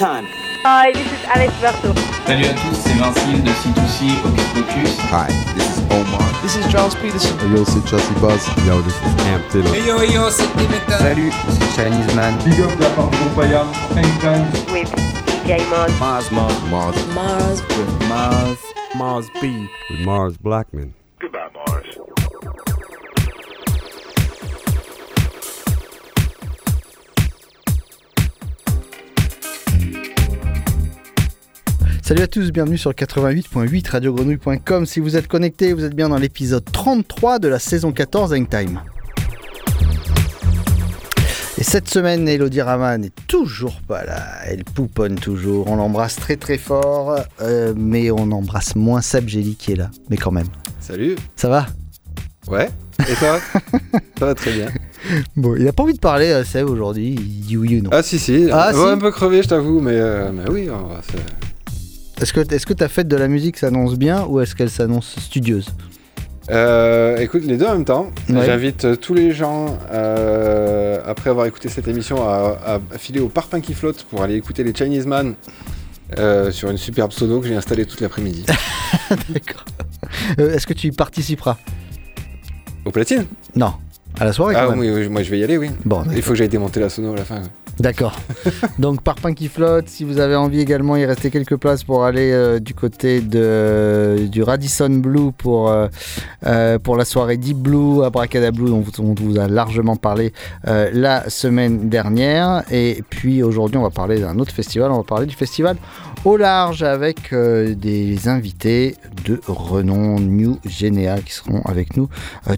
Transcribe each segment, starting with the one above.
time. Hi, this is Alex Berto. Salut à tous, c'est Vincile de C2C Hocus Pocus. Hi, this is Omar. This is Charles Peterson. Yo, c'est Chelsea Buzz. Yo, this is Cam Taylor. Hey yo, yo, c'est Dimitra. Salut, c'est Chinese Man. Big up de la part de Groupaya. Anytime. With DJ Mars. Mars, Mars, Mars. Mars. With Mars. Mars B. With Mars Blackman. Salut à tous, bienvenue sur 88.8 radiogrenouille.com. Si vous êtes connectés, vous êtes bien dans l'épisode 33 de la saison 14 Hangtime. Et cette semaine, Elodie Rama n'est toujours pas là. Elle pouponne toujours. On l'embrasse très très fort, euh, mais on embrasse moins Seb Gély qui est là. Mais quand même. Salut. Ça va? Ouais. Et toi? Ça va très bien. Bon, il a pas envie de parler, euh, Seb, aujourd'hui. Il dit oui ou non. Ah si si. Ah, Ouais, si. un peu crevé, je t'avoue, mais, euh, mais oui. on va- Est-ce que, ta fête de la musique s'annonce bien ou est-ce qu'elle s'annonce studieuse Euh, écoute, les deux en même temps. Ouais. J'invite euh, tous les gens, euh, après avoir écouté cette émission, à, à filer au parpaing qui flotte pour aller écouter les Chinese Man euh, sur une superbe sono que j'ai installée toute l'après-midi. D'accord. Est-ce que tu y participeras Au platine? Non. À la soirée quand Ah même. oui, oui, moi je vais y aller, oui. Bon, Il faut que j'aille démonter la sono à la fin. D'accord. Donc Parpaing qui flotte, si vous avez envie également, il restait quelques places pour aller euh, du côté du Radisson Blue pour, euh, euh, pour la soirée Deep Blue à Bracada Blue dont, on vous a largement parlé la semaine dernière. Et puis aujourd'hui on va parler d'un autre festival, on va parler du festival au large avec des invités de renom New Généa qui seront avec nous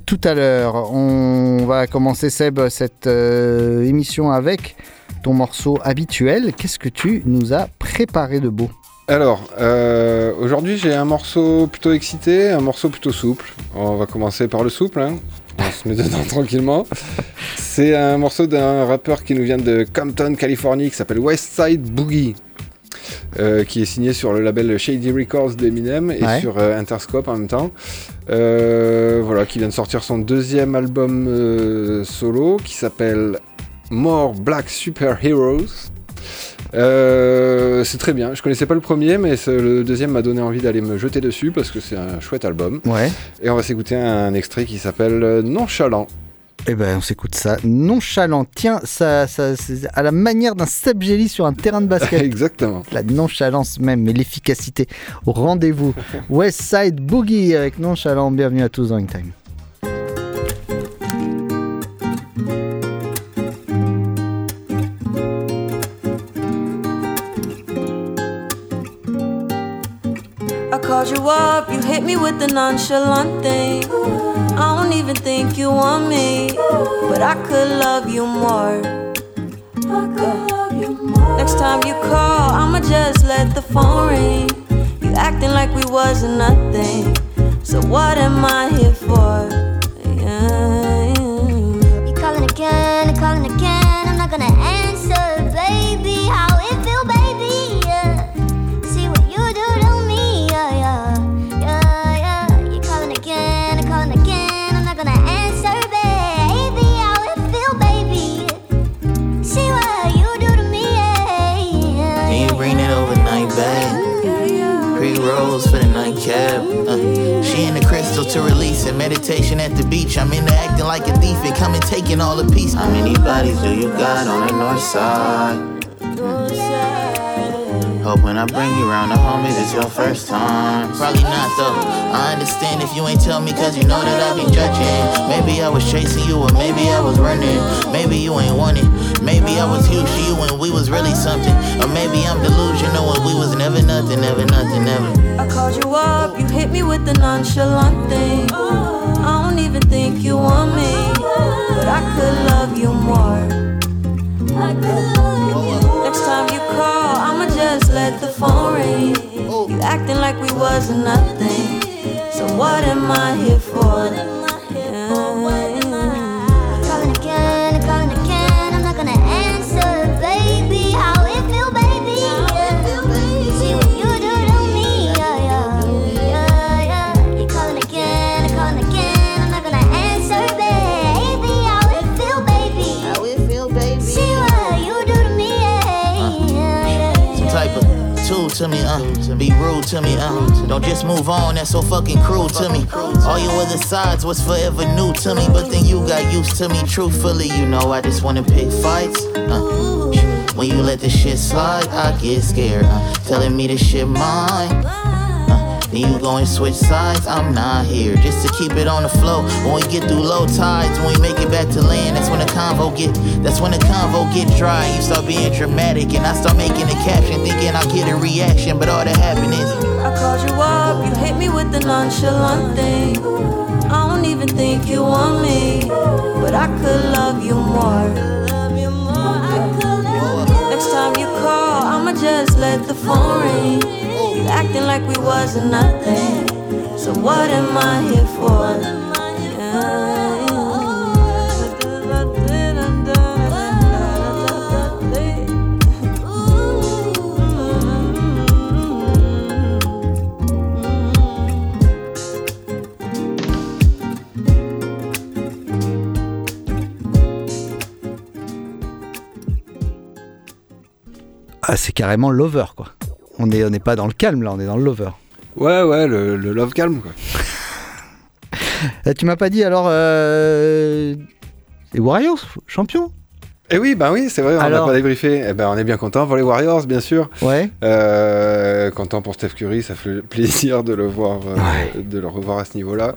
tout à l'heure. On va commencer Seb cette émission avec ton morceau habituel. Qu'est-ce que tu nous as préparé de beau Alors, euh, aujourd'hui j'ai un morceau plutôt excité, un morceau plutôt souple. On va commencer par le souple, hein. on se met dedans tranquillement. C'est un morceau d'un rappeur qui nous vient de Compton, Californie, qui s'appelle Westside Boogie. euh, qui est signé sur le label Shady Records d'Eminem et Ouais. sur euh, Interscope en même temps. Euh, voilà, qui vient de sortir son deuxième album solo qui s'appelle More Black Superheroes. Euh, c'est très bien. Je connaissais pas le premier, mais le deuxième m'a donné envie d'aller me jeter dessus parce que c'est un chouette album. Ouais. Et on va s'écouter un extrait qui s'appelle euh, Nonchalant. Eh ben, on s'écoute ça. Nonchalant. Tiens, ça, ça, à la manière d'un Seb Jelly sur un terrain de basket. Exactement. La nonchalance même, mais l'efficacité au rendez-vous. West Side Boogie avec Nonchalant. Bienvenue à tous dans Time. Called you up, you hit me with the nonchalant thing. I don't even think you want me, but I could love you more. Next time you call, I'ma just let the phone ring. You acting like we wasn't nothing. So what am I here for? Yeah. You calling again calling again. Uh, she in the crystal to release it. Meditation at the beach. I'm into acting like a thief and coming taking all the peace. How many bodies do you got on the north side? Hope when I bring you around the homies, it's your first time. Probably not though. I understand if you ain't tell me, cause you know that I be judging. Maybe I was chasing you, or maybe I was running. Maybe you ain't want it. Maybe I was huge to you when we was really something. Or maybe I'm delusional when we was never nothing, never nothing, called you up, you hit me with the nonchalant thing. I don't even think you want me, but I could love you more. Next time you call, I'ma just let the phone ring. You acting like we wasn't nothing. So what am I here for? To me, uh. Be rude to me, uh. Don't just move on, that's so fucking cruel to me. All your other sides was forever new to me, but then you got used to me. Truthfully, you know I just wanna pick fights. Uh. When you let this shit slide, I get scared. Uh. Telling me this shit mine. Then you go and switch sides, I'm not here just to keep it on the flow. When we get through low tides, when we make it back to land, that's when the convo get, that's when the convo get dry. You start being dramatic, and I start making a caption, thinking I'll get a reaction, but all that happened is. I called you up, you hit me with the nonchalant thing. I don't even think you want me, but I could love you more. I could love you more. Next time you call, I'ma just let the phone ring. Acting like we wasn't nothing. So what am I here for? Ah, c'est carrément l'over, quoi. On n'est on est pas dans le calme, là, on est dans le lover. Ouais, ouais, le, le love calme, quoi. Euh, tu m'as pas dit, alors, euh, les Warriors, champions? Eh oui, bah oui, c'est vrai, on n'a Alors pas débriefé. Eh ben, on est bien content pour les Warriors, bien sûr. Ouais. Euh, content pour Steph Curry, ça fait plaisir de le voir, euh, de le revoir à ce niveau-là.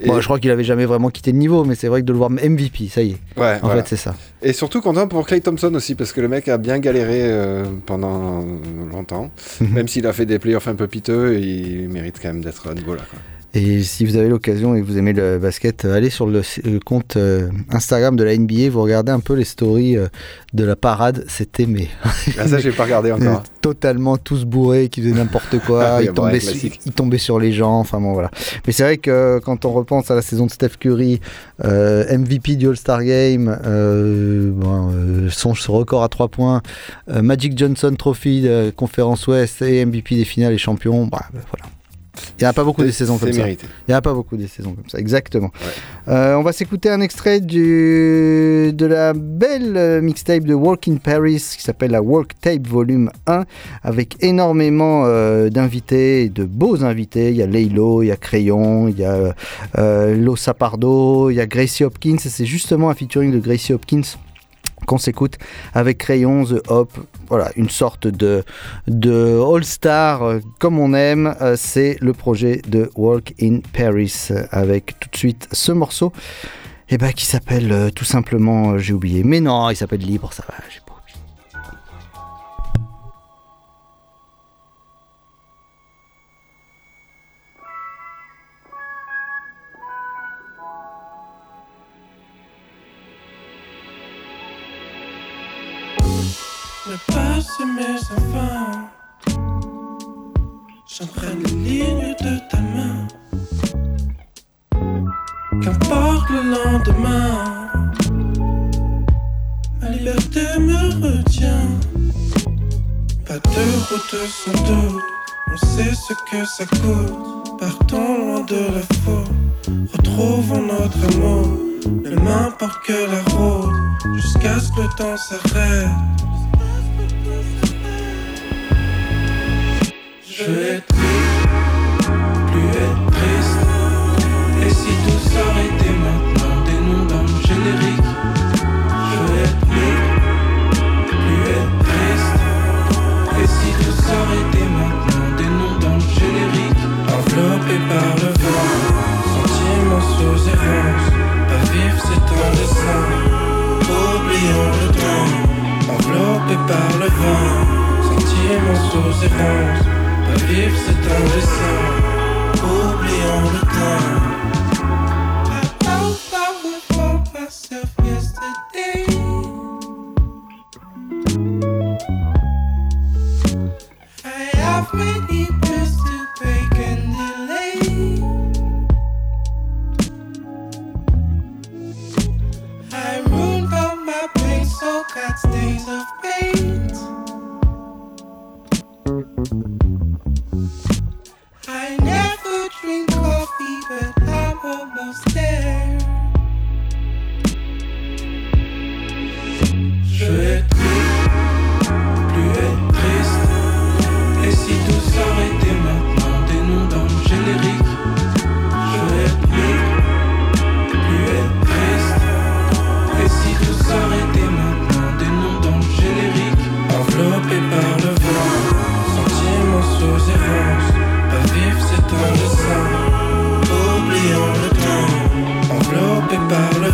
Et- Bon, je crois qu'il avait jamais vraiment quitté le niveau, mais c'est vrai que de le voir MVP, ça y est. Ouais, en voilà. fait, c'est ça. Et surtout content pour Clay Thompson aussi, parce que le mec a bien galéré euh, pendant longtemps. Mhm. Même s'il a fait des playoffs un peu piteux, il mérite quand même d'être à ce niveau-là. quoi. Et si vous avez l'occasion et que vous aimez le basket, euh, allez sur le, le compte euh, Instagram de la NBA, vous regardez un peu les stories euh, de la parade. C'était mais Ah, ça, j'ai pas regardé encore. totalement tous bourrés, qui faisaient n'importe quoi, Ah ils, tombaient sur, classique. ils tombaient sur les gens. Enfin bon voilà. Mais c'est vrai que quand on repense à la saison de Steph Curry, euh, MVP du All-Star Game, bon, son record à 3 points, Magic Johnson Trophy de conférence Ouest et MVP des finales et champions, bah, bah, voilà. Il n'y a pas beaucoup des saisons comme c'est ça. mérité. Il n'y a pas beaucoup des saisons comme ça, exactement. Euh, on va s'écouter un extrait du, de la belle euh, mixtape de Walk in Paris qui s'appelle la Walk Tape Volume 1 avec énormément euh, d'invités, de beaux invités. Il y a Laylo, il y a Crayon, il y a euh, Lo Sapardo, il y a Gracie Hopkins c'est justement un featuring de Gracie Hopkins qu'on s'écoute avec Crayon, The Hop, voilà, une sorte de, de All-Star euh, comme on aime. Euh, c'est le projet de Walk in Paris euh, avec tout de suite ce morceau eh ben, qui s'appelle tout simplement, j'ai oublié, mais non, il s'appelle Libre, ça va, sans fin. J'emprunte les lignes de ta main. Qu'importe le lendemain, ma liberté me retient. Pas de route sans doute, on sait ce que ça coûte. Partons loin de la faute, retrouvons notre amour. Ne m'importe que la route, jusqu'à ce que le temps s'arrête. Je vais être libre, plus être triste. Et si tout s'arrêtait maintenant, des noms dans le générique. Je vais être libre, plus être triste. Et si tout s'arrêtait maintenant, des noms dans le générique. Enveloppé par le vent, sentiments sous errance. Pas vivre, c'est un dessin. Oublions le temps, enveloppé par le vent, sentiments sous errance. Pas vivre c'est un dessin, oublions le temps. I myself yesterday. I have many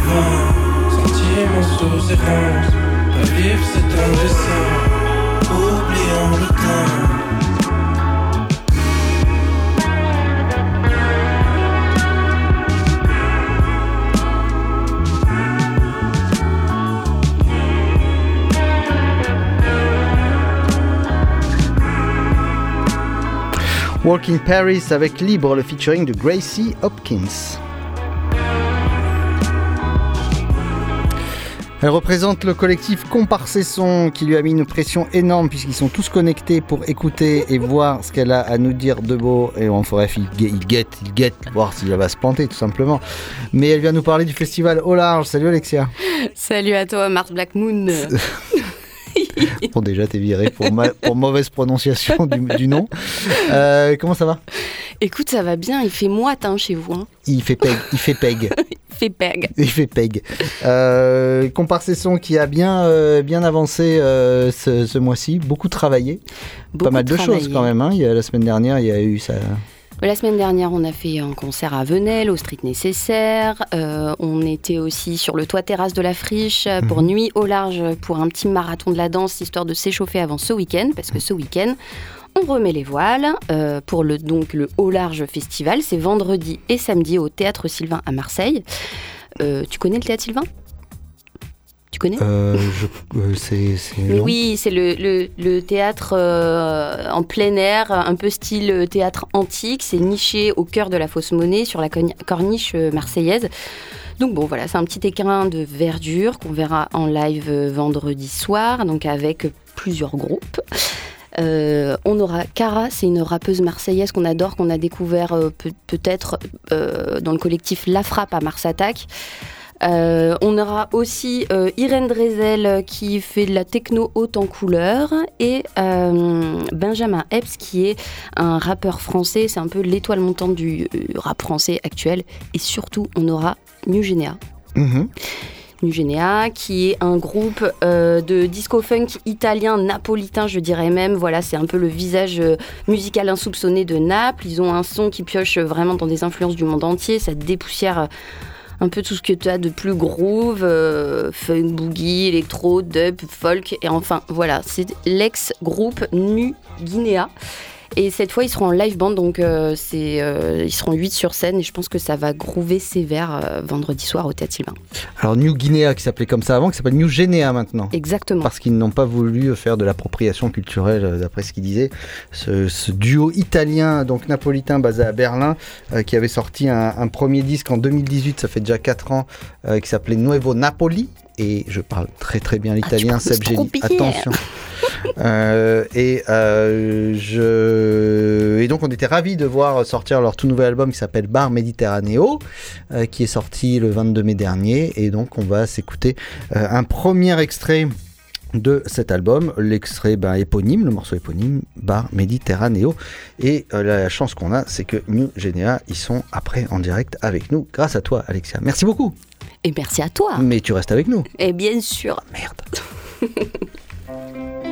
vent, sentiments sous errance. Pas vivre c'est un dessin, oublions le temps. Walking Paris avec Libre, le featuring de Gracie Hopkins. Elle représente le collectif Comparsesson qui lui a mis une pression énorme puisqu'ils sont tous connectés pour écouter et voir ce qu'elle a à nous dire de beau. Et en bref, il gue- il guette, il guette, voir si elle va se planter tout simplement. Mais elle vient nous parler du festival au large. Salut Alexia. Salut à toi, Mars Black Moon. Bon, déjà, t'es viré pour, ma- pour mauvaise prononciation du, du nom. Euh, comment ça va? Écoute, ça va bien, il fait moite hein, chez vous. hein. Il fait peg. Il fait peg. Il fait peg. Il fait peg. Euh, Comparsesson qui a bien, euh, bien avancé euh, ce, ce mois-ci, beaucoup travaillé. Beaucoup Pas mal de travaillé. choses quand même. hein. Il y a, la semaine dernière, il y a eu ça. La semaine dernière, on a fait un concert à Venelle, au Street Nécessaire. Euh, on était aussi sur le toit terrasse de la Friche euh, pour Mhm. Nuit au large, pour un petit marathon de la danse, histoire de s'échauffer avant ce week-end, parce que ce week-end, on remet les voiles euh, pour le, donc, le Au large festival. C'est vendredi et samedi au Théâtre Sylvain à Marseille. Euh, tu connais le Théâtre Sylvain? Tu connais Euh, euh, c'est. oui, c'est le, le- le théâtre euh, en plein air, un peu style théâtre antique. C'est niché au cœur de la fausse monnaie, sur la corniche marseillaise. Donc bon, voilà, c'est un petit écrin de verdure qu'on verra en live vendredi soir, donc avec plusieurs groupes. Euh, on aura Cara, c'est une rappeuse marseillaise qu'on adore, qu'on a découvert euh, peut- peut-être euh, dans le collectif La Frappe à Mars Attack. Euh, on aura aussi euh, Irène Drezel euh, qui fait de la techno haute en couleur et euh, Benjamin Epps qui est un rappeur français, c'est un peu l'étoile montante du rap français actuel. Et surtout, on aura New Genea. Mhm. Qui est un groupe euh, de disco funk italien, napolitain, je dirais même. Voilà, c'est un peu le visage musical insoupçonné de Naples. Ils ont un son qui pioche vraiment dans des influences du monde entier. Ça dépoussière un peu tout ce que tu as de plus groove, euh, funk, boogie, électro, dub, folk. Et enfin, voilà, c'est l'ex-groupe Nu Guinea. Et cette fois, ils seront en live band, donc euh, c'est, euh, ils seront 8 sur scène. Et je pense que ça va groover sévère euh, vendredi soir au Théâtre Sylvain. Alors, New Guinea, qui s'appelait comme ça avant, qui s'appelle New Guinea maintenant. Exactement. Parce qu'ils n'ont pas voulu faire de l'appropriation culturelle, d'après ce qu'ils disaient. Ce, ce duo italien, donc napolitain, basé à Berlin, qui avait sorti un, un premier disque en 2018, ça fait déjà 4 ans, qui s'appelait Nuevo Napoli. Et je parle très très bien l'italien, prononces Seb bien. Attention. Euh, et, euh, je... et donc on était ravis de voir sortir leur tout nouvel album qui s'appelle Bar Mediterraneo, euh, qui est sorti le 22 mai dernier. Et donc on va s'écouter un premier extrait de cet album, l'extrait ben, éponyme, le morceau éponyme, Bar Mediterraneo. Et euh, la chance qu'on a, c'est que New Genea, ils sont après en direct avec nous, grâce à toi Alexia. Merci beaucoup. Et merci à toi. Mais tu restes avec nous. Et bien sûr. Merde.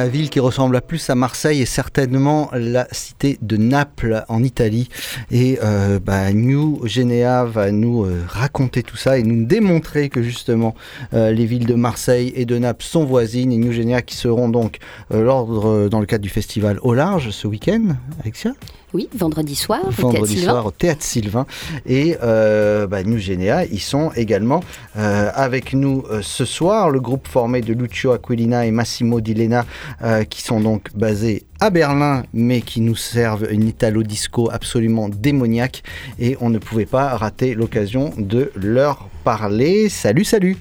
la ville qui ressemble plus à Marseille est certainement la cité de Naples en Italie. Et euh, bah, New Genea va nous euh, raconter tout ça et nous démontrer que justement euh, les villes de Marseille et de Naples sont voisines. Et New Genea qui seront donc l'ordre dans le cadre du festival au large ce week-end, Alexia? Oui, vendredi soir, au vendredi Théâtre soir Sylvain. au Théâtre Sylvain. Et euh, bah, New Genea, ils sont également euh, avec nous euh, ce soir, le groupe formé de Lucio Aquilina et Massimo Di Lena, euh, qui sont donc basés à Berlin, mais qui nous servent une italo-disco absolument démoniaque. Et on ne pouvait pas rater l'occasion de leur parler. Salut, salut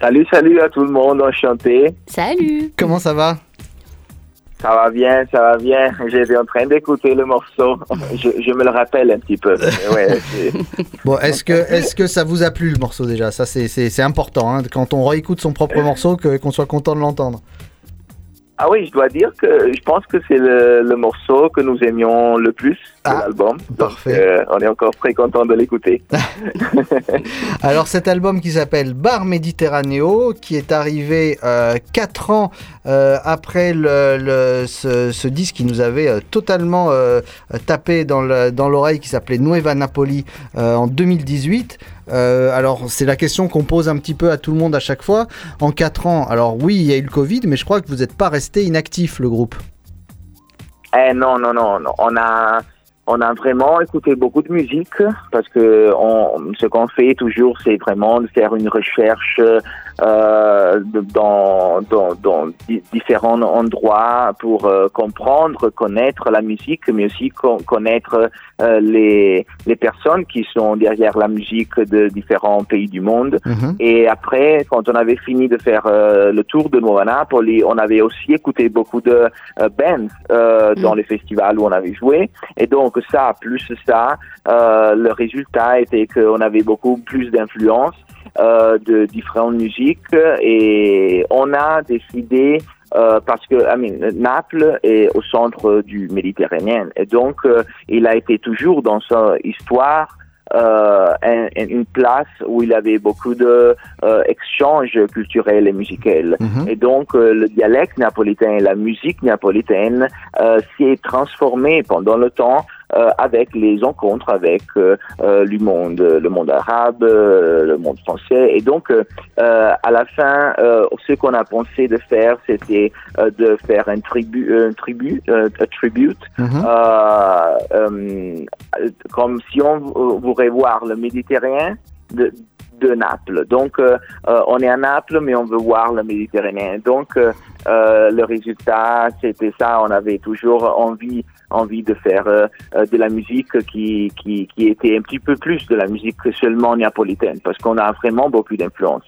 Salut, salut à tout le monde, enchanté. Salut Comment ça va? Ça va bien, ça va bien. J'étais en train d'écouter le morceau. Je, je me le rappelle un petit peu. Ouais, Bon, est-ce que, est que ça vous a plu le morceau déjà? Ça, c'est- important, hein, quand on réécoute son propre morceau, qu'on soit content de l'entendre. Ah oui, je dois dire que je pense que c'est le, le morceau que nous aimions le plus l'album. Donc, euh, on est encore très content de l'écouter. Alors cet album qui s'appelle Bar Méditerranéo, qui est arrivé 4 ans euh, après le, le- ce, ce disque qui nous avait euh, totalement euh, tapé dans le- dans l'oreille, qui s'appelait Nueva Napoli euh, en 2018. Euh, alors c'est la question qu'on pose un petit peu à tout le monde à chaque fois. En 4 ans, alors oui, il y a eu le Covid, mais je crois que vous n'êtes pas resté inactif, le groupe. Eh non, non, non, non. On a, on a vraiment écouté beaucoup de musique parce que on, ce qu'on fait toujours, c'est vraiment de faire une recherche euh, dans, dans, dans di- différents endroits pour euh, comprendre, connaître la musique, mais aussi con- connaître euh, les, les personnes qui sont derrière la musique de différents pays du monde. Et après, quand on avait fini de faire euh, le tour de Nuova Napoli, on avait aussi écouté beaucoup de bands euh, dans les festivals où on avait joué. Et donc ça, plus ça, euh, le résultat était qu'on avait beaucoup plus d'influence de différentes musiques et on a décidé euh, parce que I mean, Naples est au centre du Méditerranée et donc euh, il a été toujours dans sa histoire euh, un- un- une place où il avait beaucoup de euh, échanges culturels et musicaux. Et donc euh, le dialecte napolitain la musique napolitaine euh, s'est transformé pendant le temps euh, avec les rencontres avec euh, euh, le monde, le monde arabe, euh, le monde français. Et donc, euh, euh, à la fin, euh, ce qu'on a pensé de faire, c'était euh, de faire un tribu, un tribu, euh, un tribute, euh, euh, comme si on vou- voudrait voir le Méditerranéen de, de Naples. Donc, euh, euh, on est à Naples, mais on veut voir le Méditerranéen. Donc, euh, euh, le résultat, c'était ça. On avait toujours envie, envie de faire euh, de la musique qui, qui, qui était un petit peu plus de la musique que seulement napolitaine, parce qu'on a vraiment beaucoup d'influence.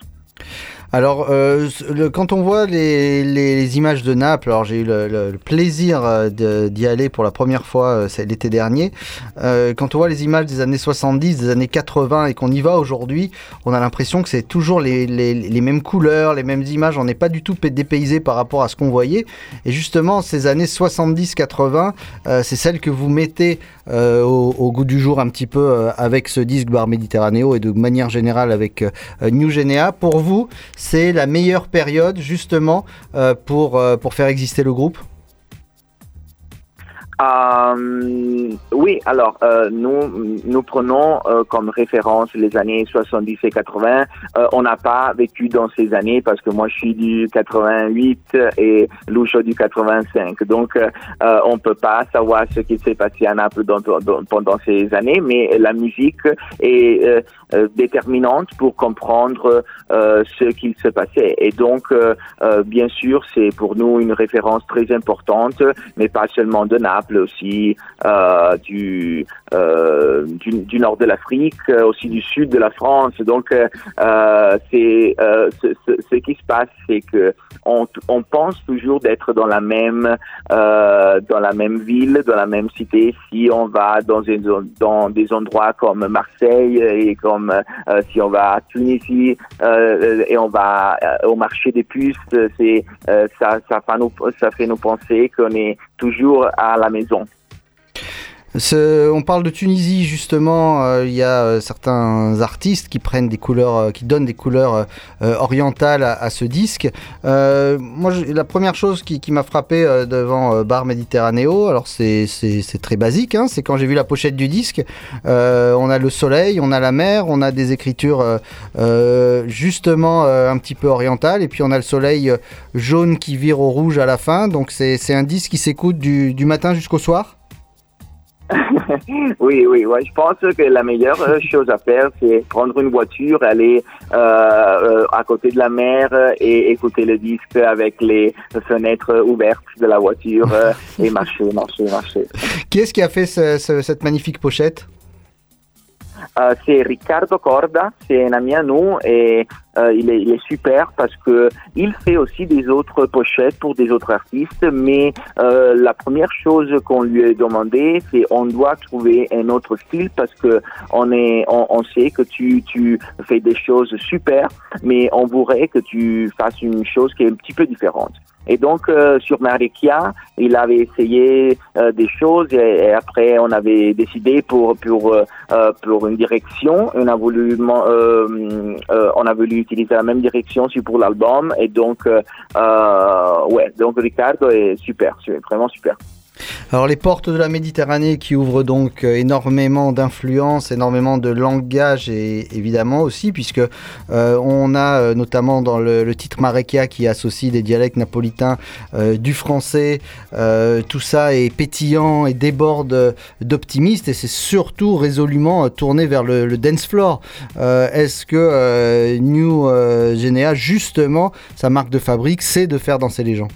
Alors, euh, quand on voit les, images de Naples, alors j'ai eu le, plaisir euh, d'y aller pour la première fois euh, l'été dernier. Quand on voit les images des années 70, des années 80 et qu'on y va aujourd'hui, on a l'impression que c'est toujours les, mêmes couleurs, les mêmes images. On n'est pas du tout dépaysé par rapport à ce qu'on voyait. Et justement, ces années 70-80, euh, c'est celles que vous mettez au, au goût du jour un petit peu avec ce disque Bar Méditerranéo et de manière générale avec New Genea. Pour vous, c'est la meilleure période justement euh, pour, euh, pour faire exister le groupe Euh, oui, alors euh, nous nous prenons euh, comme référence les années 70 et 80. Euh, on n'a pas vécu dans ces années parce que moi je suis du 88 et Lucho du 85. Donc euh, euh, on peut pas savoir ce qui s'est passé à Naples pendant ces années, mais la musique est déterminante pour comprendre ce qu'il se passait. Et donc bien sûr c'est pour nous une référence très importante, mais pas seulement de Naples aussi euh, du, euh, du du nord de l'Afrique, euh, aussi du sud de la France. Donc euh, euh, c'est euh, ce, ce- qui se passe, c'est que on, on pense toujours d'être dans la même dans la même ville, dans la même cité. Si on va dans, une dans des endroits comme Marseille et comme si on va à Tunisie et on va au marché des puces, c'est ça ça fait nous ça fait nous penser qu'on est toujours à la maison. On parle de Tunisie justement. euh, Il y a euh, certains artistes qui prennent des couleurs, euh, qui donnent des couleurs orientales à, ce disque. Moi, la première chose qui, m'a frappé devant Bar Méditerranéo, alors c'est très basique, hein, c'est quand j'ai vu la pochette du disque. on a le soleil, on a la mer, on a des écritures justement un petit peu orientales, et puis on a le soleil jaune qui vire au rouge à la fin. Donc c'est un disque qui s'écoute du matin jusqu'au soir. Oui, oui, ouais. Je pense que la meilleure euh, chose à faire, c'est prendre une voiture, aller euh, euh, à côté de la mer euh, et écouter le disque avec les fenêtres ouvertes de la voiture et marcher, marcher, marcher. Qui est-ce qui a fait ce- ce- cette magnifique pochette? Euh, c'est Riccardo Corda, c'est un ami à nous et euh, il, est, il est super parce que il fait aussi des autres pochettes pour des autres artistes, mais euh, la première chose qu'on lui a demandé, c'est on doit trouver un autre style parce que on est, on, on sait que tu, tu fais des choses super, mais on voudrait que tu fasses une chose qui est un petit peu différente. Et donc euh, sur Marikia, il avait essayé euh, des choses et, après on avait décidé pour pour euh, euh, pour une direction. On a voulu euh, euh, on a voulu utiliser la même direction aussi pour l'album et donc ouais donc Ricardo est super, c'est vraiment super. Alors les portes de la Méditerranée qui ouvrent donc euh, énormément d'influences, énormément de langage et évidemment aussi puisque euh, on a euh, notamment dans le, titre Marekia qui associe des dialectes napolitains du français, tout ça est pétillant et déborde d'optimisme et c'est surtout résolument tourné vers le, le dance floor. Est-ce que New Genea justement sa marque de fabrique c'est de faire danser les gens?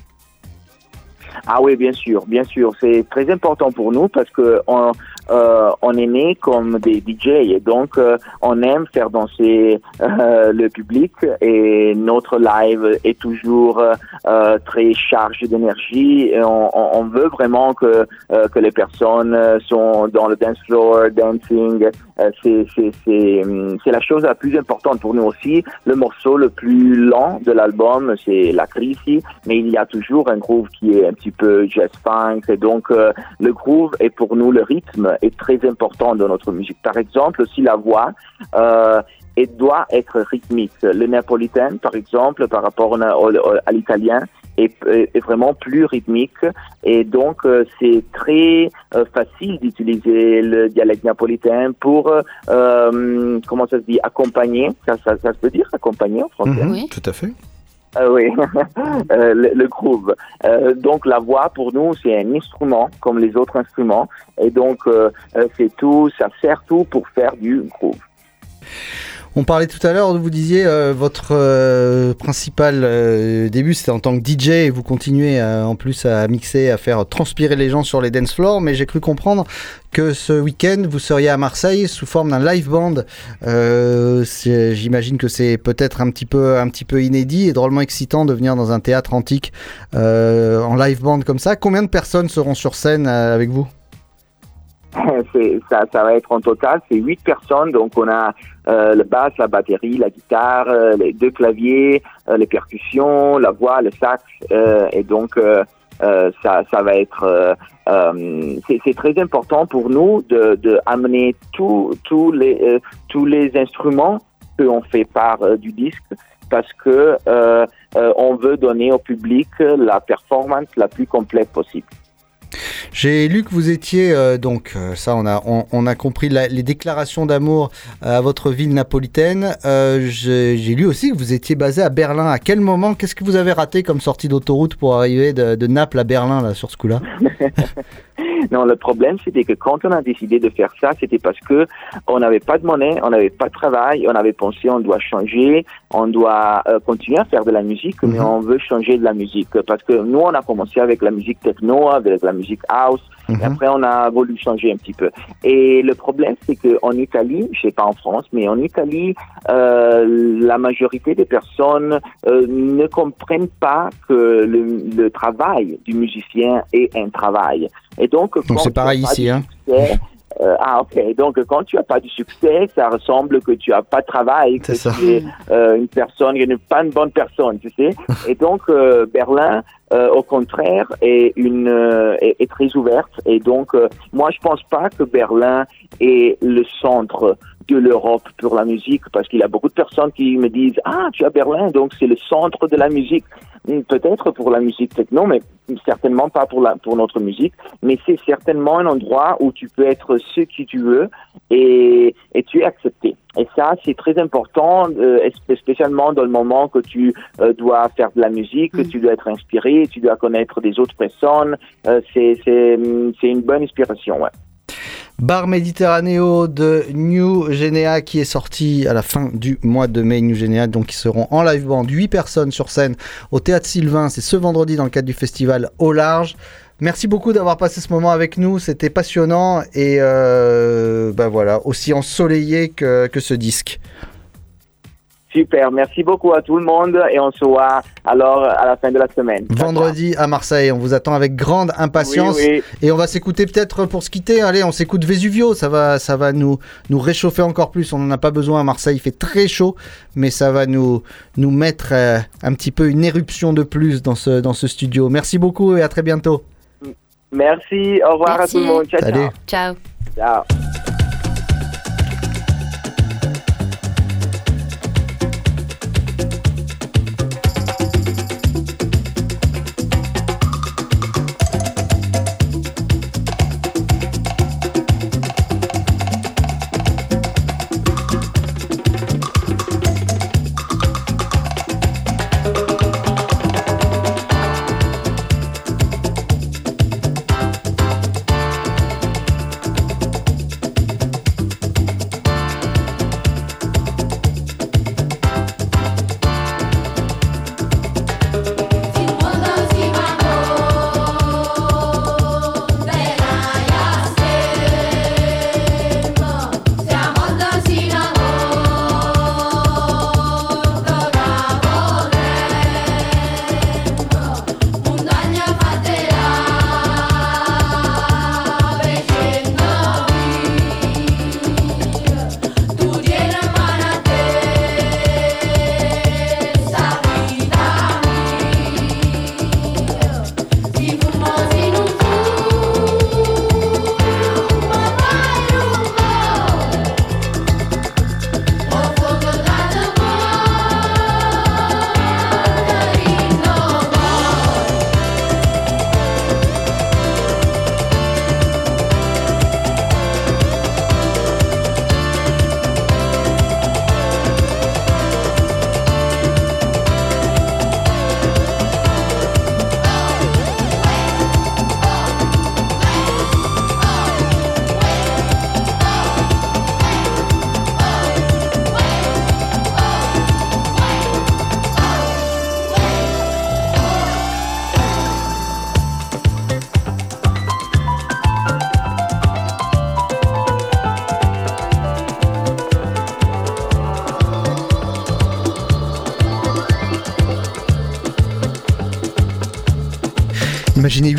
Ah oui, bien sûr, bien sûr. C'est très important pour nous parce que on, euh, on est né comme des DJ et donc euh, on aime faire danser euh, le public et notre live est toujours euh, très chargé d'énergie et on, on, veut vraiment que euh, que les personnes euh, sont dans le dance floor, dancing. Hum, c'est la chose la plus importante pour nous aussi. Le morceau le plus lent de l'album, c'est la crise, mais il y a toujours un groove qui est un petit peu jazz funk et donc le groove est pour nous le rythme est très important dans notre musique. Par exemple, aussi la voix. Euh, et doit être rythmique. Le napolitain, par exemple, par rapport à l'italien, est, est vraiment plus rythmique et donc euh, c'est très euh, facile d'utiliser le dialecte napolitain pour euh, comment ça se dit accompagner ça, ça, ça se peut dire accompagner en français? Mhm, Tout à fait. Ah oui, Euh, le, le groove. Euh, donc la voix pour nous c'est un instrument comme les autres instruments et donc euh, c'est tout, ça sert tout pour faire du groove. On parlait tout à l'heure, vous disiez euh, votre euh, principal euh, début c'était en tant que DJ et vous continuez en plus à mixer, à faire transpirer les gens sur les dance floors, mais j'ai cru comprendre que ce week-end vous seriez à Marseille sous forme d'un live band. J'imagine que c'est peut-être un petit peu un petit peu inédit et drôlement excitant de venir dans un théâtre antique en live band comme ça. Combien de personnes seront sur scène avec vous? ça, ça va être en total, c'est huit personnes. Donc on a euh, le basse, la batterie, la guitare, euh, les deux claviers, euh, les percussions, la voix, le sax. euh, et donc euh, ça, ça va être. c'est très important pour nous de, de amener tous tous les tous les instruments qu'on fait part du disque parce que on veut donner au public la performance la plus complète possible. J'ai lu que vous étiez, euh, donc euh, ça on a, on, on a compris la- les déclarations d'amour euh, à votre ville napolitaine. Euh, J'ai lu aussi que vous étiez basé à Berlin. À quel moment, qu'est-ce que vous avez raté comme sortie d'autoroute pour arriver de, de Naples à Berlin là, sur ce coup-là? Non, le problème, c'était que quand on a décidé de faire ça, c'était parce que on n'avait pas de monnaie, on n'avait pas de travail, on avait pensé on doit changer, on doit euh, continuer à faire de la musique, mais on veut changer de la musique parce que nous, on a commencé avec la musique techno, avec la musique house, et après on a voulu changer un petit peu. Et le problème, c'est qu'en Italie, je sais pas en France, mais en Italie, euh, la majorité des personnes euh, ne comprennent pas que le, le travail du musicien est un travail. Et donc, Donc c'est pareil ici, hein. succès, euh, ah ok, donc quand tu as pas du succès, ça ressemble que tu as pas de travail, que ça. tu es euh, une personne, n'est pas une bonne personne, tu sais. Et donc euh, Berlin, euh, au contraire, est une euh, est, est très ouverte. Et donc euh, moi je pense pas que Berlin est le centre de l'Europe pour la musique, parce qu'il y a beaucoup de personnes qui me disent ah tu as Berlin, donc c'est le centre de la musique. Peut-être pour la musique techno, mais certainement pas pour la pour notre musique. Mais c'est certainement un endroit où tu peux être ce qui tu veux et, et tu es accepté. Et ça, c'est très important, euh, spécialement dans le moment que tu euh, dois faire de la musique, que tu dois être inspiré, tu dois connaître des autres personnes. Euh, c'est c'est c'est une bonne inspiration. Ouais. Bar Méditerranéo de New Genea qui est sorti à la fin du mois de mai. New Genea, donc ils seront en live band, 8 personnes sur scène au Théâtre Sylvain. C'est ce vendredi dans le cadre du festival Au Large. Merci beaucoup d'avoir passé ce moment avec nous, c'était passionnant et euh, bah voilà, aussi ensoleillé que ce disque. Super, merci beaucoup à tout le monde et on se voit alors à la fin de la semaine. Vendredi à Marseille, on vous attend avec grande impatience Oui, oui. et on va s'écouter peut-être pour se quitter. Allez, on s'écoute Vesuvio, ça va, ça va nous, nous réchauffer encore plus. On n'en a pas besoin à Marseille, il fait très chaud, mais ça va nous, nous mettre euh, un petit peu une éruption de plus dans ce, dans ce studio. Merci beaucoup et à très bientôt. Merci, au revoir Merci. à tout le monde. Ciao, Salut. Ciao. ciao. Ciao.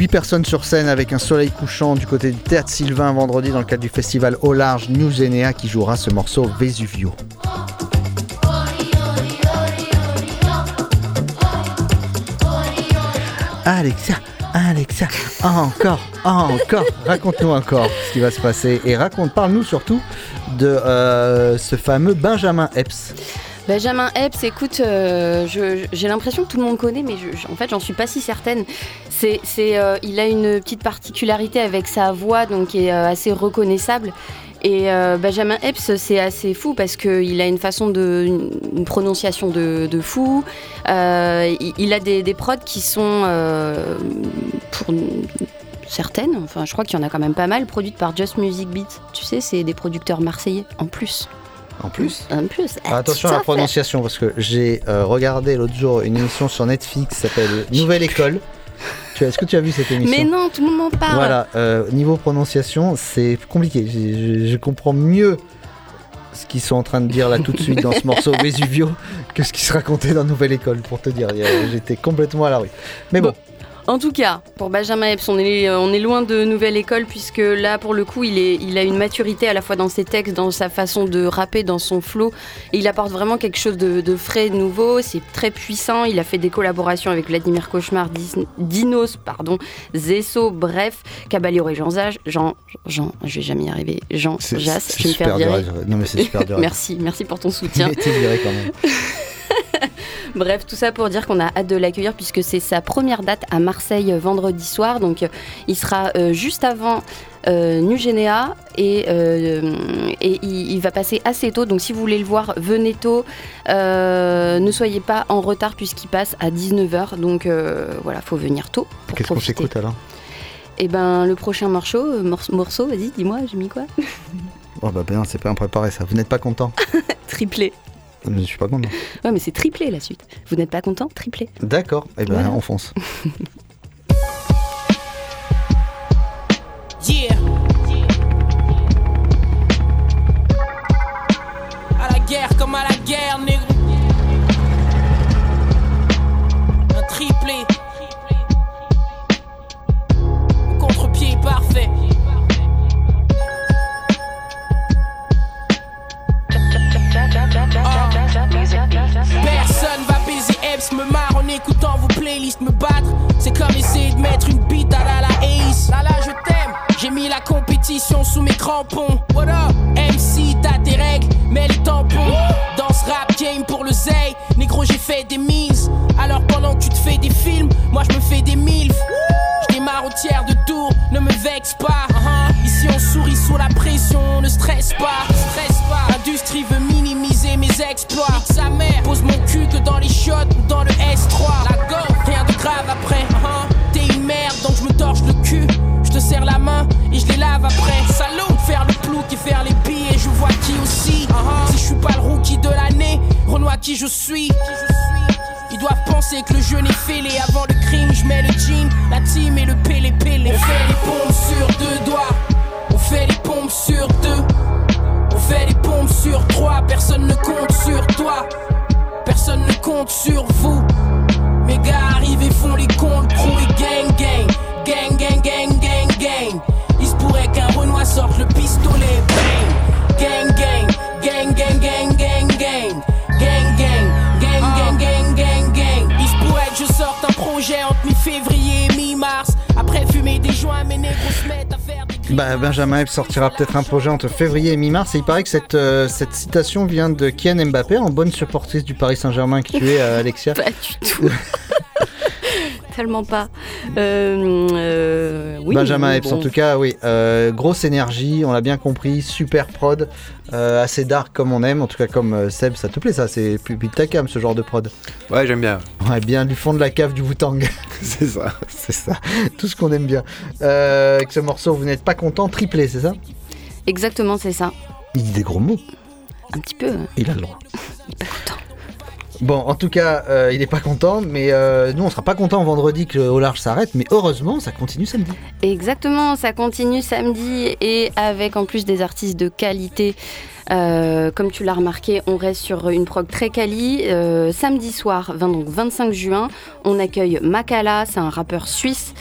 8 personnes sur scène avec un soleil couchant du côté du théâtre Sylvain vendredi dans le cadre du festival Au Large New Genea qui jouera ce morceau Vesuvio. Alexa, Alexa, encore, encore, raconte-nous encore ce qui va se passer et raconte, parle-nous surtout de euh, ce fameux Benjamin Epps. Benjamin Epps, écoute, euh, j'ai l'impression que tout le monde connaît, mais je- je- en fait, j'en suis pas si certaine. C'est, c'est, euh, il a une petite particularité avec sa voix, donc qui est euh, assez reconnaissable. Et euh, Benjamin Epps, c'est assez fou parce qu'il a une façon de, une, une prononciation de, de fou. Euh, il, il a des, des prods qui sont euh, pour certaines, enfin, je crois qu'il y en a quand même pas mal, produites par Just Music Beat. Tu sais, c'est des producteurs marseillais en plus. En plus En plus. Ah, Attention à la prononciation parce que j'ai regardé l'autre jour une émission sur Netflix qui s'appelle Nouvelle École. Est-ce que tu as vu cette émission Mais non, tout le monde en parle. Voilà, euh, niveau prononciation, c'est compliqué. Je, je- je comprends mieux ce qu'ils sont en train de dire là tout de suite dans ce morceau Vesuvio que ce qui se racontait dans Nouvelle École, pour te dire. J'étais complètement à la rue. Mais bon, En tout cas, pour Benjamin Epps, on est, on est loin de nouvelle école puisque là, pour le coup, il, est, il a une maturité à la fois dans ses textes, dans sa façon de rapper, dans son flow. Et il apporte vraiment quelque chose de, de frais, de nouveau. C'est très puissant. Il a fait des collaborations avec Vladimir Cauchemar, Dinos, pardon, Zesso, bref, Caballero et Jean Zage. Jean, Jean, je vais jamais y arriver. Jean c'est je vais me faire virer. Non, mais c'est super dur merci, merci pour ton Il soutien. a été viré quand même. Bref, tout ça pour dire qu'on a hâte de l'accueillir puisque c'est sa première date à Marseille euh, vendredi soir. Donc euh, il sera euh, juste avant euh, Nugénéa et, euh, et il, il va passer assez tôt. Donc si vous voulez le voir, venez tôt. Euh, ne soyez pas en retard puisqu'il passe à 19h. Donc voilà, faut venir tôt Qu'est-ce qu'on s'écoute alors? Et ben le prochain morceau, morce- morceau, vas-y, dis-moi, j'ai mis quoi? Oh bah ben, c'est pas impréparé ça. Vous n'êtes pas content? Triplé. Je ne suis pas content. Ouais, mais c'est triplé la suite. Vous n'êtes pas content? Triplé. D'accord, et ben Voilà. on fonce. Yeah. À la guerre comme à la guerre, négro. Un triplé. Qui je suis. Ils doivent penser que le jeu n'est fêlé avant le crime. Je mets le jean, la team et le pélé Bah, Benjamin Epps sortira peut-être un projet entre février et mi-mars et il paraît que cette, euh, cette citation vient de Kylian Mbappé en bonne supportrice du Paris Saint-Germain que tu es, euh, Alexia. Pas du tout. Tellement pas. Euh, euh, oui, Benjamin Epps, bon. en tout cas, oui. Euh, grosse énergie, on l'a bien compris, super prod, euh, assez dark comme on aime, en tout cas comme Seb, ça te plaît ça, c'est plus ta cam ce genre de prod. Ouais, j'aime bien. Ouais, bien du fond de la cave du Wu-Tang. c'est ça. c'est ça, tout ce qu'on aime bien. Euh, avec ce morceau, vous n'êtes pas content, triplé, c'est ça? Exactement, c'est ça. Il dit des gros mots. Un petit peu. hein. Il a le droit. Bon, en tout cas, euh, il est pas content, mais euh, nous, on sera pas content vendredi que Au Large s'arrête, mais heureusement, ça continue samedi. Exactement, ça continue samedi et avec en plus des artistes de qualité. Euh, comme tu l'as remarqué, on reste sur une prog très quali. Euh, samedi soir, 20, donc 25 juin, on accueille Makala, c'est un rappeur suisse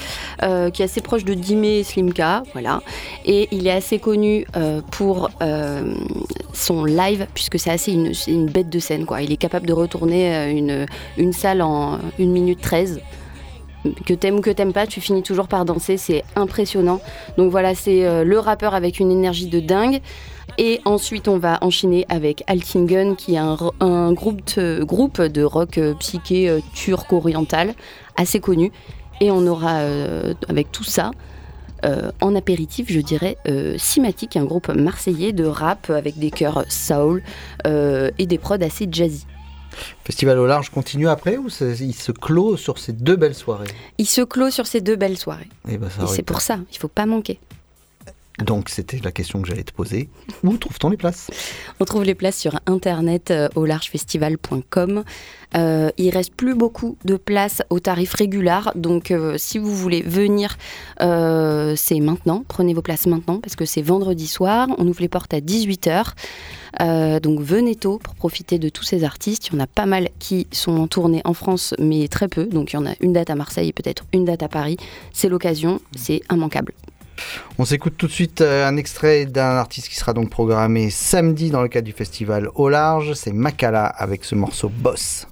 euh, qui est assez proche de Dime et Slimka, voilà. Et il est assez connu pour son live, puisque c'est assez une, bête de scène. Il est capable de retourner une, une salle en 1 minute 13 que t'aimes ou que t'aimes pas, tu finis toujours par danser, c'est impressionnant. Donc voilà, c'est le rappeur avec une énergie de dingue. Et ensuite, on va enchaîner avec Altingen, qui est un, ro- un groupe, de, groupe de rock euh, psyché euh, turc-oriental, assez connu. Et on aura, euh, avec tout ça, euh, en apéritif, je dirais, euh, un groupe marseillais de rap avec des chœurs soul et des prods assez jazzy. Festival Au Large continue après ou il se clôt sur ces deux belles soirées? Il se clôt sur ces deux belles soirées. Eh ben, ça Et c'est pour ça, il faut pas manquer. Donc c'était la question que j'allais te poser. Où trouve-t-on les places? On trouve les places sur internet euh, au largefestival.com. Euh, il reste plus beaucoup de places au tarif régulier, donc euh, si vous voulez venir, euh, c'est maintenant. Prenez vos places maintenant parce que c'est vendredi soir. On ouvre les portes à 18h. Euh, donc venez tôt pour profiter de tous ces artistes. Il y en a pas mal qui sont en tournée en France, mais très peu. Donc il y en a une date à Marseille et peut-être une date à Paris. C'est l'occasion, c'est immanquable. On s'écoute tout de suite euh, un extrait d'un artiste qui sera donc programmé samedi dans le cadre du festival au large. C'est Makala avec ce morceau Boss.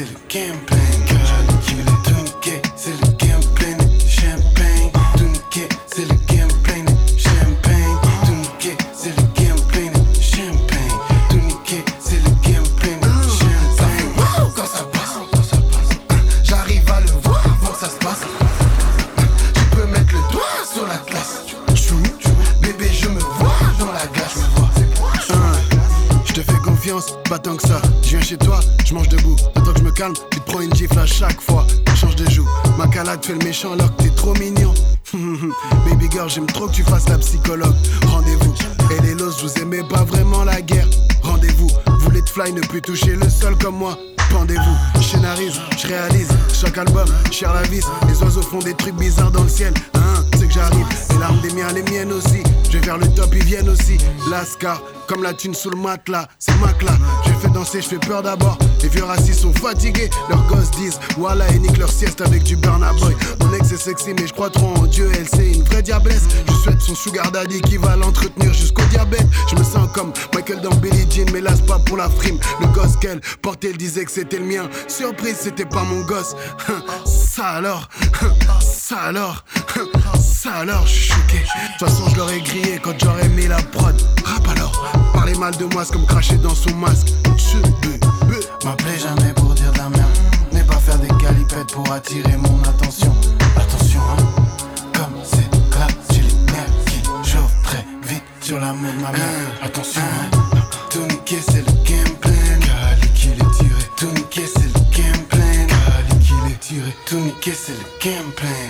C'est le game plan. Qui est tout niquer, c'est le game plan. Champagne. Niquer, c'est le game plan. Champagne. Niquer, c'est le game plan. Champagne. Niquer, c'est le game plan. Champagne. Quand ça passe, quand ça passe. J'arrive à le voir avant que ça se passe. Tu peux mettre le doigt sur la. Chou, bébé, je me vois dans la glace. Je te fais confiance, pas tant que ça. Je viens chez toi, je mange debout. Tu te prends une gifle à chaque fois. Change de joue, ma calade fait le méchant alors que t'es trop mignon. Baby girl, j'aime trop que tu fasses la psychologue. Rendez-vous, et les los, vous aimez pas vraiment la guerre. Rendez-vous, vous les fly ne plus toucher le sol comme moi. Pendez-vous, je scénarise, je réalise chaque album, cher la vis. Les oiseaux font des trucs bizarres dans le ciel, hein, j'arrive. Les larmes des miens, les miennes aussi. Je vais vers le top, ils viennent aussi. Lascar, comme la thune sous le matelas, c'est Macla. Je fais danser, je fais peur d'abord. Les vieux racistes sont fatigués, leurs gosses disent voilà et nique leur sieste avec du Burna Boy. Mon ex est sexy, mais je crois trop en Dieu, elle c'est une vraie diablesse. Je souhaite son sugar daddy qui va l'entretenir jusqu'au diabète. Je me sens comme Michael dans Billie Jean, mais là pas pour la frime. Le gosse qu'elle portait, elle disait que c'était le mien. Surprise, c'était pas mon gosse. Ça alors, ça alors, ça alors, je suis choqué. De toute façon, je l'aurais grillé quand j'aurais mis la prod. Rap alors, parler mal de moi, c'est comme cracher dans son masque. M'appeler jamais pour dire de la merde, mais pas faire des galipettes pour attirer mon attention. Attention, hein, comme c'est là, j'ai les nerfs qui chauffent très vite sur la main de ma mère. Attention, hein, tout niquer, c'est le game plan. Cali qui les tiré, tout niquer, c'est le game plan. Cali qui les tiré, tout niquer, c'est le game plan.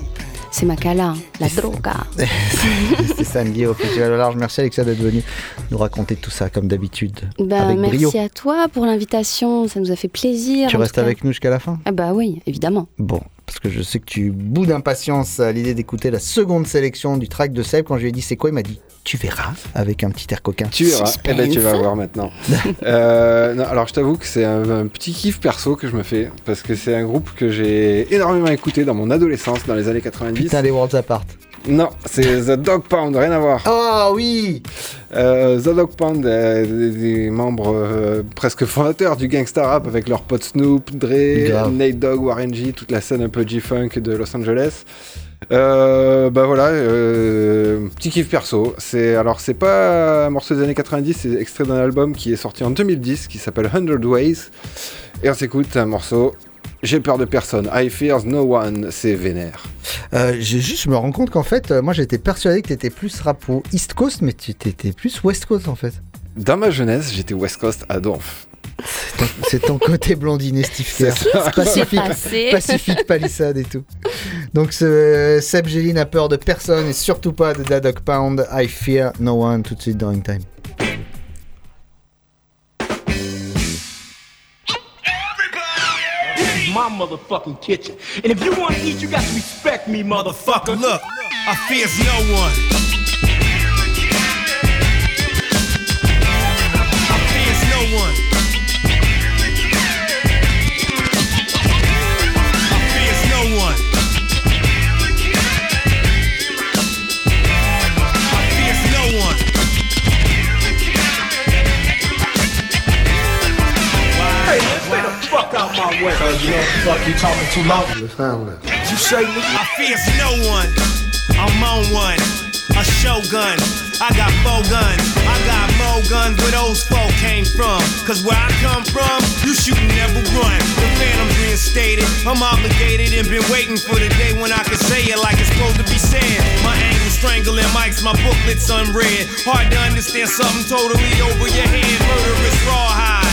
C'est Makala, la droga. C'est samedi au Festival au large. Merci Alexia d'être venu nous raconter tout ça comme d'habitude. Bah, avec merci brio. à toi pour l'invitation, ça nous a fait plaisir. Tu restes avec nous jusqu'à la fin? Ah bah oui, évidemment. Bon, parce que je sais que tu boudes d'impatience à l'idée d'écouter la seconde sélection du track de Seb. Quand je lui ai dit c'est quoi, il m'a dit tu verras avec un petit air coquin. Tu verras, eh ben, tu vas voir maintenant. Euh, non, alors je t'avoue que c'est un, un petit kiff perso que je me fais, parce que c'est un groupe que j'ai énormément écouté dans mon adolescence, dans les années 90. Putain, les Worlds Apart. Non, c'est The Dog Pound, rien à voir. Oh oui Euh, The Dog Pound, euh, des, des membres euh, presque fondateurs du gangsta rap avec leurs potes Snoop, Dre. Nate Dogg, Warren G, toute la scène un peu G-Funk de Los Angeles. Euh, bah voilà, euh, petit kiff perso. C'est alors c'est pas un morceau des années 90, c'est extrait d'un album qui est sorti en 2010 qui s'appelle 100 Ways. Et on s'écoute un morceau. J'ai peur de personne. I fears no one. C'est vénère. Euh, j'ai juste, je me rends compte qu'en fait, euh, moi j'étais persuadé que t'étais plus rap au East Coast, mais tu t'étais plus West Coast en fait. Dans ma jeunesse, j'étais West Coast à donf. C'est ton côté blondiné Steve Kerr. C'est ça. Pacifique, Pacifique Palisade et tout. Donc ce, Seb Géline a peur de personne et surtout pas de Da Dog Pound. I fear no one tout de suite dans In Time. This is my motherfucking kitchen. And if you want to eat, you got to respect me, motherfucker. Look, I fears no one. Too long. You say, I fears no one. I'm on one. A shogun. I got four guns. I got more guns where those four came from. Cause where I come from, you shoot and never run. The phantom's reinstated. I'm obligated and been waiting for the day when I can say it like it's supposed to be said. My angle strangling mics, my booklets unread. Hard to understand something totally over your head. Murderous rawhide.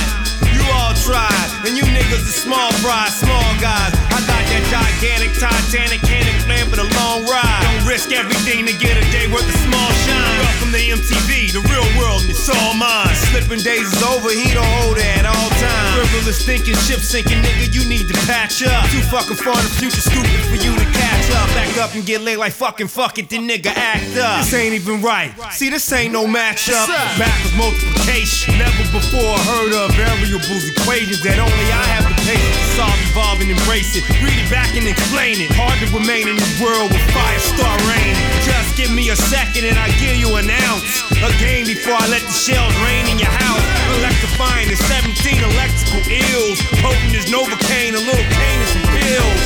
You all tried, and you niggas are small fry, small guys. I got that gigantic Titanic cannon plan for the long ride. Don't risk everything to get a day worth of small shine. Welcome to MTV, the real world, and it's all mine. Slipping days is over, he don't hold it at all time. Frivolous thinking, ship sinking, nigga, you need to patch up. Too fucking far in the future, stupid for you to catch up. Back up and get laid like fucking fuck it, then nigga act up. This ain't even right. See, this ain't no matchup. Backwards multiplication, never before heard of variables, equations that only I have the patience to solve, evolve, and embrace it. Read it back and explain it. Hard to remain in this world with fire star raining. Just give me a second and I give you an ounce. A game before I let the shells rain in your house. Electrifying is 17 electrical ills. Potent as Novocaine, a little cane and some pills.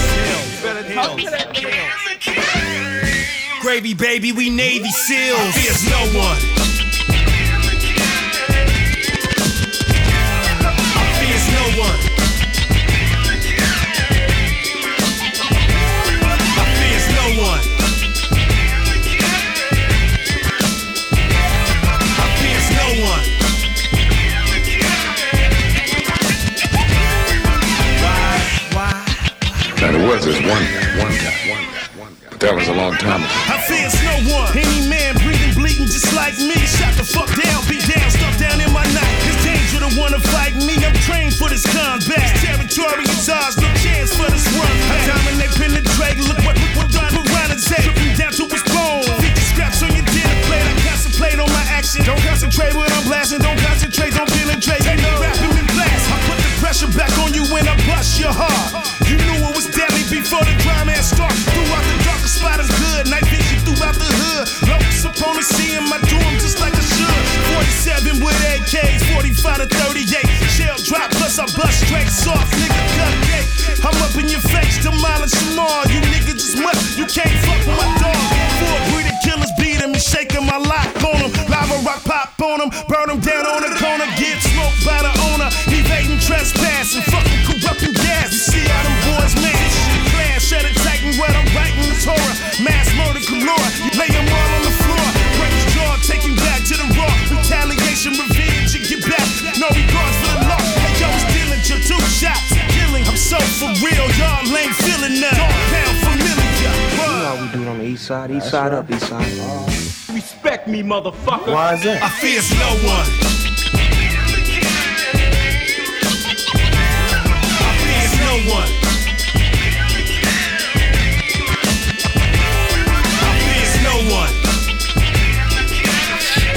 Gravy baby, we Navy SEALs. There's no one. Was this one guy, one guy, one guy. But that was a long time ago. I fears no one. Any man breathing, bleeding just like me. Shut the fuck down, beat down, stuff down in my night. It's danger to wanna fight me. I'm trained for this combat. This territory is ours, no chance for this run. I dominate, penetrate. Look what, look what Don Piranha say. Strip him down to his bone. 50 scraps on your dinner plate. I concentrate on my action. Don't concentrate when I'm blasting. Don't concentrate, don't penetrate. Take me rapping and blast. I put the pressure back on you when I bust your heart. You knew it was deadly before the crime had started. Throughout the darkest spot is good. Night vision throughout the hood. Locust upon the sea my dorm just like I should. 47 with AKs, 45 to 38. Shell drop plus I bust straight soft. Nigga cut cake. I'm up in your face, demolish them all. You niggas just much. You can't fuck with my dog. Four breeding killers beat him and shaking my lock on him. Lava rock pop on him. Burn him down on the corner. Get smoked by the owner. Evading trespassing. Fucking corrupting gas. You see how them boys man. This shit class. Shut it tight and what I'm writing is horror. Mass murder galore. You lay them all on the floor. Break his jaw. Take him back to the raw. Retaliation, revenge, and get back. No regards for the law. Hey, yo, it's Dillinger. Two shots. Killing. I'm so for real. Y'all ain't feeling that. Dog pound familiar. You know how we do it on the east side, east side up, east side. Respect me, motherfucker. Why is that? I fears no one. I fears no one.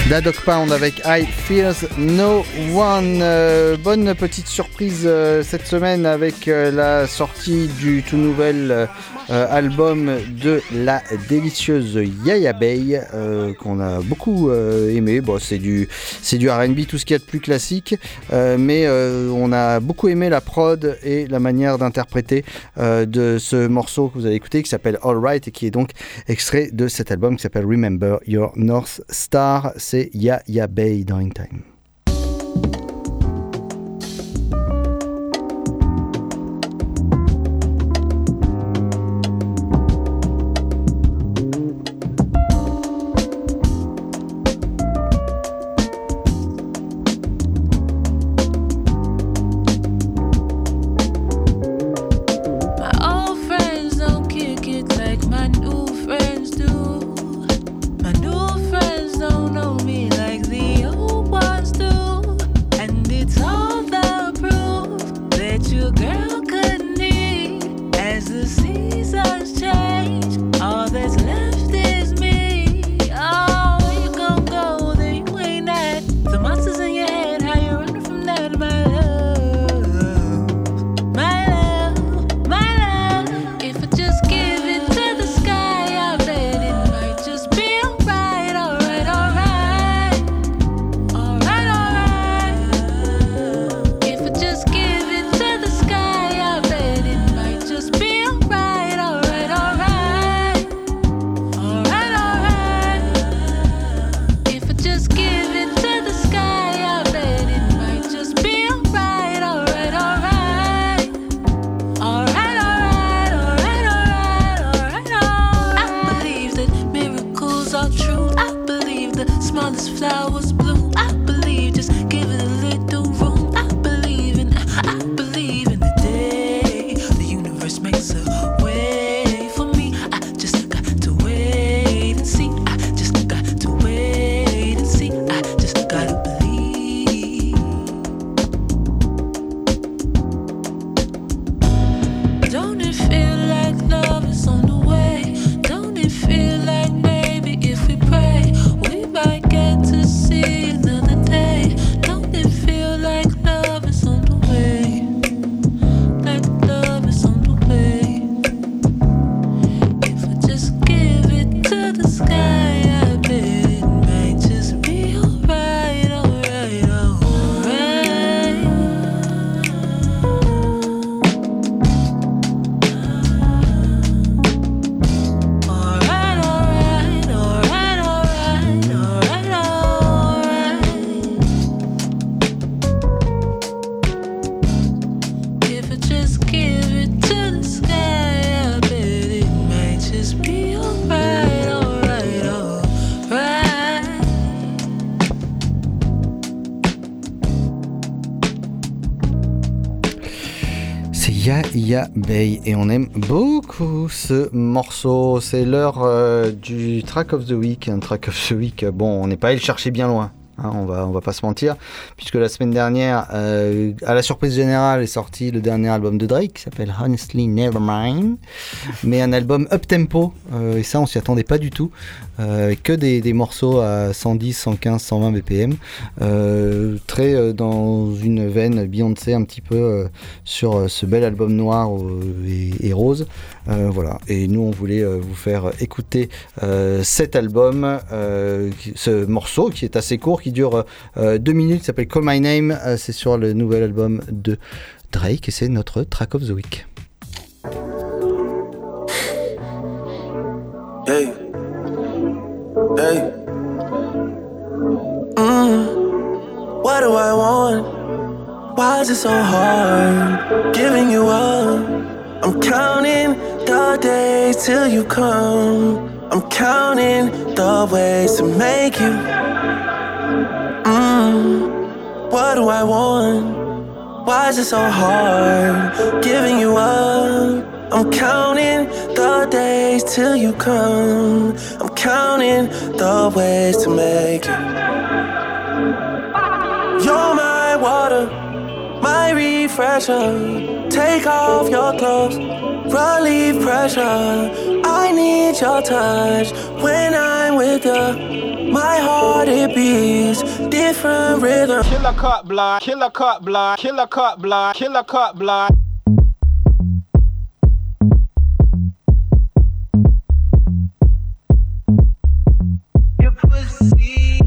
Dadok Pound avec I Fears No One. Euh, bonne petite surprise euh, cette semaine avec euh, la sortie du tout nouvel euh, album de la délicieuse Yaya Bay euh, qu'on a beaucoup euh, aimé. Bon, c'est du R&B, tout ce qu'il y a de plus classique, mais on a beaucoup aimé la prod et la manière d'interpréter de ce morceau que vous avez écouté qui s'appelle All Right et qui est donc extrait de cet album qui s'appelle Remember Your North Star. C'est Ya Ya Bay dans Time. Bay et on aime beaucoup ce morceau. C'est l'heure euh, du track of the week. Un track of the week, bon, on n'est pas allé le chercher bien loin. Hein, on va on va pas se mentir puisque la semaine dernière euh, à la surprise générale est sorti le dernier album de Drake qui s'appelle Honestly Nevermind mais un album up tempo euh, et ça on s'y attendait pas du tout euh, que des, des morceaux à 110 115 120 BPM très dans une veine Beyoncé un petit peu sur ce bel album noir et, et rose voilà. Et nous on voulait vous faire écouter cet album ce morceau qui est assez court qui dure euh, deux minutes s'appelle Call My Name Euh, c'est sur le nouvel album de Drake et c'est notre track of the week Hey. Hey. Mm. What do I want? Why is it so hard giving you up? I'm counting the days till you come. I'm counting the ways to make you. Mm. What do I want? Why is it so hard giving you up? I'm counting the days till you come. I'm counting the ways to make it. You're my water, my refresher. Take off your clothes, relieve pressure. I need your touch when I'm with you. My heart it beats different rhythm. Killer cut block, killer cut block, killer cut block, killer cut block. Your pussy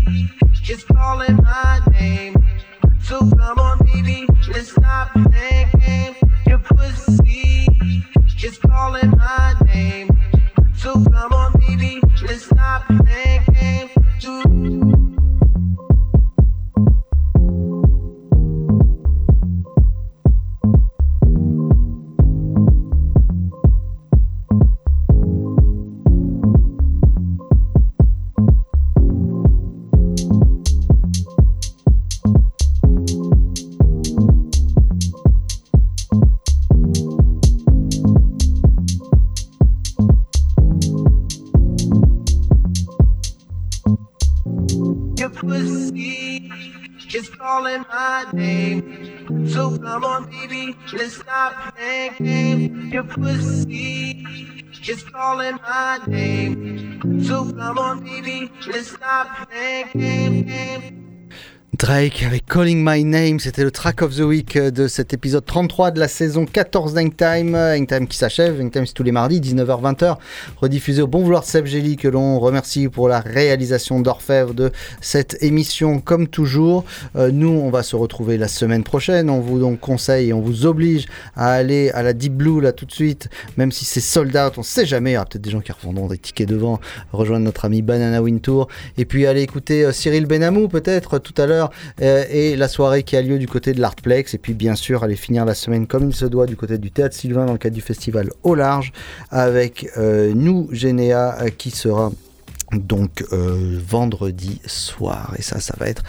is calling my name. So come on, baby, let's stop playing games. Your pussy is calling my name. So come on, baby, let's stop playing on, baby, let's stop playing games. Your pussy is calling my name. So come on, baby, let's stop playing games. games. Drake avec Calling My Name, c'était le track of the week euh, de cet épisode 33 de la saison 14 d'Hangtime. Hangtime qui s'achève, Hangtime c'est tous les mardis, 19h-20h, rediffusé au bon vouloir de Seb Gély que l'on remercie pour la réalisation d'Orfèvre de cette émission comme toujours. Euh, nous on va se retrouver la semaine prochaine, on vous donc conseille et on vous oblige à aller à la Deep Blue là tout de suite, même si c'est sold out, on sait jamais, il y aura peut-être des gens qui revendront des tickets devant, rejoindre notre ami Banana Wind Tour, et puis aller écouter euh, Cyril Benamou peut-être tout à l'heure, euh, et la soirée qui a lieu du côté de l'Artplex, et puis bien sûr aller finir la semaine comme il se doit du côté du Théâtre Sylvain dans le cadre du festival Au Large, avec euh, nous, Généa, euh, qui sera donc euh, vendredi soir. Et ça ça va être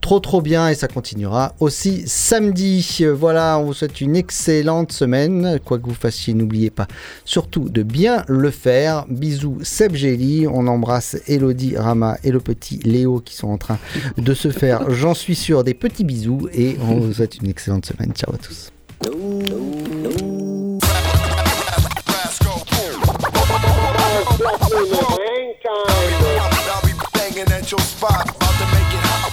trop trop bien. Et ça continuera aussi samedi. Voilà on vous souhaite une excellente semaine. Quoi que vous fassiez n'oubliez pas surtout de bien le faire. Bisous Seb Gély. On embrasse Elodie Rama et le petit Léo qui sont en train de se faire j'en suis sûr des petits bisous. Et on vous souhaite une excellente semaine. Ciao à tous Banging at your spot, about to make it hot.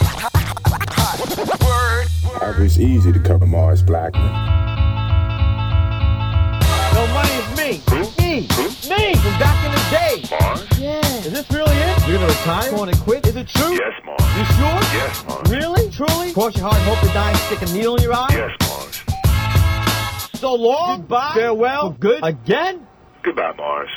hot. Word. However, it's easy to cover Mars Blackman. No money is me. Me. Me from back in the day. Mars? Yeah. Is this really it? You're gonna retire? Want to quit? Is it true? Yes, Mars. You sure? Yes, Mars. Really? Truly? Cross your heart and hope to die and stick a needle in your eye? Yes, Mars. So long. Goodbye. Farewell. For good. Again? Goodbye, Mars.